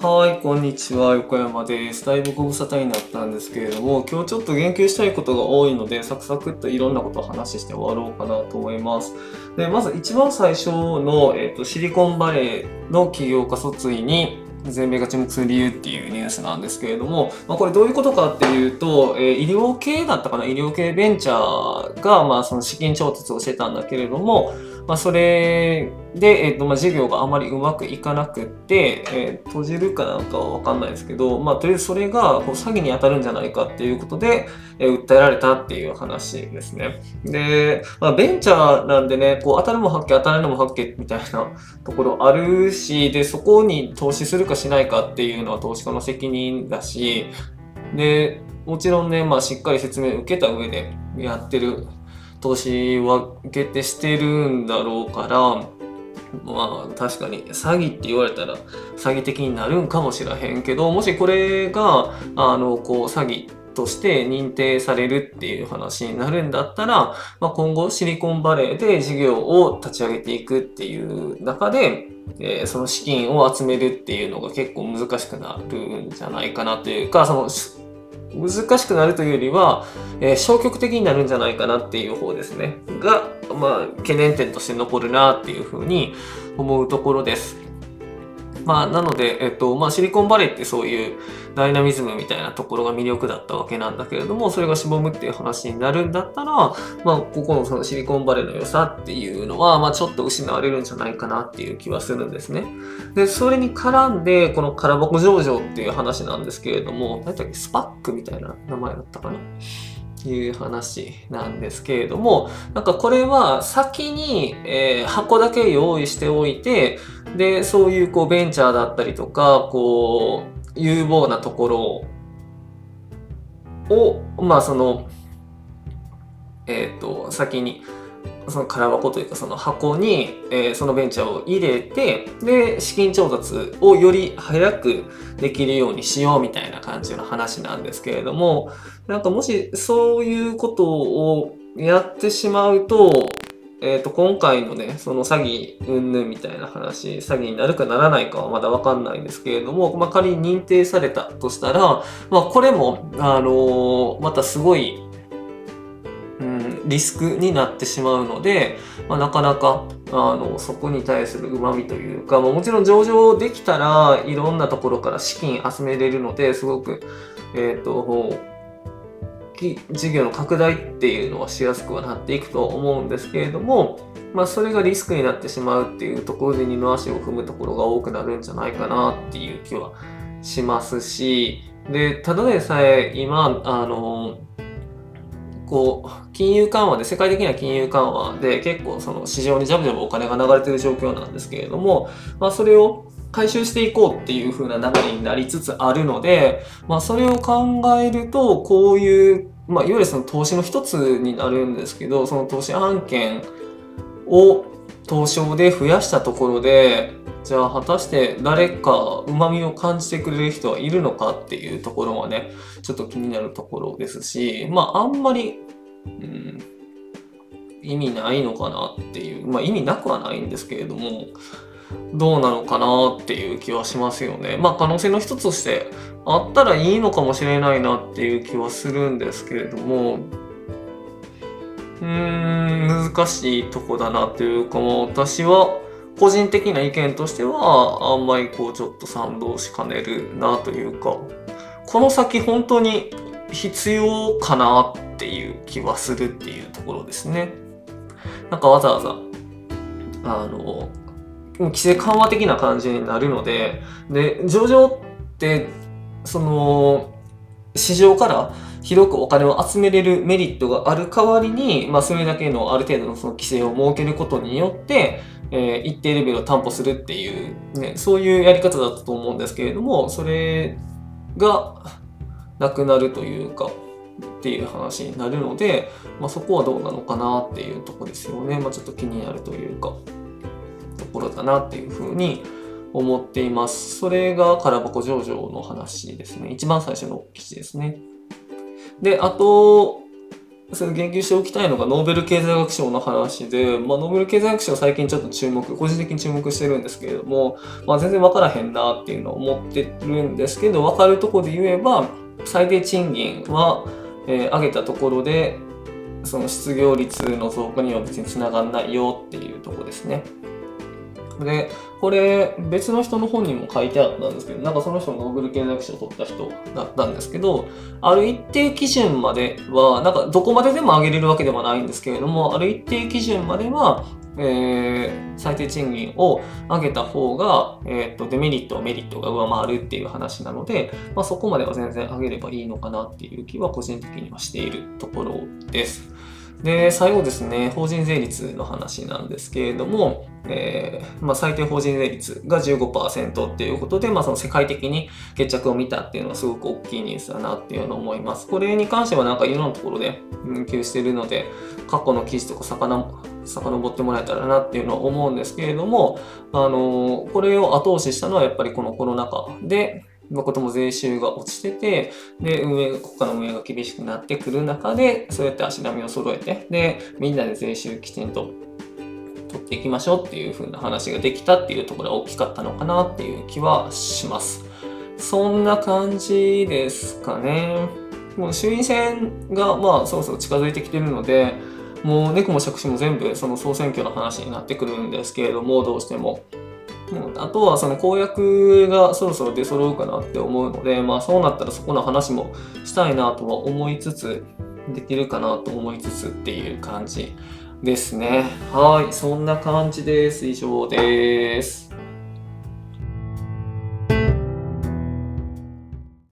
はい、こんにちは。横山です。だいぶご無沙汰になったんですけれども、今日ちょっと言及したいことが多いので、サクサクっといろんなことを話して終わろうかなと思います。で、まず一番最初の、えーと、シリコンバレーの起業家訴追に、全米が注目する理由っていうニュースなんですけれども、まあ、これどういうことかっていうと、えー、医療系だったかな？医療系ベンチャーが、まあ、その資金調達をしてたんだけれども、まあ、それで、えーとまあ、事業があまりうまくいかなくって、えー、閉じるかなんかは分かんないですけど、まあ、とりあえずそれがこう詐欺に当たるんじゃないかっていうことで、えー、訴えられたっていう話ですね。で、まあ、ベンチャーなんでね、こう当たるも発見、当たるのも発見みたいなところあるし、で、そこに投資するかしないかっていうのは投資家の責任だし、で、もちろんね、まあ、しっかり説明を受けた上でやってる投資は決定してるんだろうから、まあ確かに詐欺って言われたら詐欺的になるんかもしれへんけど、もしこれが、あの、こう詐欺として認定されるっていう話になるんだったら、まあ、今後シリコンバレーで事業を立ち上げていくっていう中で、えー、その資金を集めるっていうのが結構難しくなるんじゃないかなというか、その難しくなるというよりは、えー、消極的になるんじゃないかなっていう方ですね。が、まあ、懸念点として残るなっていうふうに思うところです。まあ、なので、えっと、まあ、シリコンバレーってそういうダイナミズムみたいなところが魅力だったわけなんだけれども、それがしぼむっていう話になるんだったら、まあ、ここのそのシリコンバレーの良さっていうのは、まあ、ちょっと失われるんじゃないかなっていう気はするんですね。で、それに絡んで、この空箱上場っていう話なんですけれども、何だっけ、スパックみたいな名前だったかな？いう話なんですけれども、なんかこれは先に、えー、箱だけ用意しておいて、で、そういうこうベンチャーだったりとか、こう、有望なところを、まあその、えっ、ー、と、先に、その空箱というかその箱に、えー、そのベンチャーを入れてで資金調達をより早くできるようにしようみたいな感じの話なんですけれどもなんかもしそういうことをやってしまうと,、えー、と今回のねその詐欺云々みたいな話詐欺になるかならないかはまだ分かんないんですけれども、まあ、仮に認定されたとしたら、まあ、これも、あのー、またすごい、リスクになってしまうので、まあ、なかなかあのそこに対するうまみというか、まあ、もちろん上場できたらいろんなところから資金集めれるのですごく、えっ、ー、と事業の拡大っていうのはしやすくはなっていくと思うんですけれども、まあ、それがリスクになってしまうっていうところで二の足を踏むところが多くなるんじゃないかなっていう気はしますしでただでさえ今あのこう、金融緩和で、世界的な金融緩和で結構その市場にジャブジャブお金が流れてる状況なんですけれども、まあそれを回収していこうっていう風な流れになりつつあるので、まあそれを考えると、こういう、まあいわゆるその投資の一つになるんですけど、その投資案件を東証で増やしたところで、じゃあ果たして誰か旨味を感じてくれる人はいるのかっていうところはね、ちょっと気になるところですし、まああんまり、うん、意味ないのかなっていう、まあ意味なくはないんですけれども、どうなのかなっていう気はしますよね。まあ可能性の一つとしてあったらいいのかもしれないなっていう気はするんですけれども、うん、難しいとこだなというか、もう私は個人的な意見としては、あんまりこうちょっと賛同しかねるなというか、この先本当に必要かなっていう気はするっていうところですね。なんかわざわざ、あの、規制緩和的な感じになるので、で、上場って、その、市場から広くお金を集めれるメリットがある代わりに、まあ、それだけのある程度のその規制を設けることによって、えー、一定レベルを担保するっていう、ね、そういうやり方だったと思うんですけれども、それがなくなるというか、っていう話になるので、まあ、そこはどうなのかなっていうとこですよね。まあ、ちょっと気になるというか、ところだなっていうふうに思っています。それが空箱上場の話ですね。一番最初の記事ですね。で、あと、その言及しておきたいのがノーベル経済学賞の話で、まあ、ノーベル経済学賞最近ちょっと注目、個人的に注目してるんですけれども、まあ、全然わからへんなっていうのを思ってるんですけど、わかるとこで言えば、最低賃金は、えー、上げたところで、その失業率の増加には別につながんないよっていうとこですね。で、これ別の人の本にも書いてあったんですけど、なんかその人もノーベル経済学賞を取った人だったんですけど、ある一定基準までは、なんかどこまででも上げれるわけではないんですけれども、ある一定基準までは、えー、最低賃金を上げた方が、えーと、デメリット、メリットが上回るっていう話なので、まあ、そこまでは全然上げればいいのかなっていう気は個人的にはしているところです。で、最後ですね、法人税率の話なんですけれども、えー、まあ、最低法人税率が15%っていうことで、まあ、その世界的に決着を見たっていうのはすごく大きいニュースだなっていうのを思います。これに関してはなんかいろんなところで研究してるので、過去の記事とか遡ってもらえたらなっていうのは思うんですけれども、あのこれを後押ししたのはやっぱりこのコロナ禍で、誠も税収が落ちてて、で、運営、国家の運営が厳しくなってくる中で、そうやって足並みを揃えて、で、みんなで税収きちんと取っていきましょうっていう風な話ができたっていうところが大きかったのかなっていう気はします。そんな感じですかね。もう衆院選がまあそろそろ近づいてきてるので、もう猫も借子も全部その総選挙の話になってくるんですけれども、どうしても。あとはその公約がそろそろ出揃うかなって思うので、まあそうなったらそこの話もしたいなとは思いつつ、できるかなと思いつつっていう感じですね。はい、そんな感じです。以上です。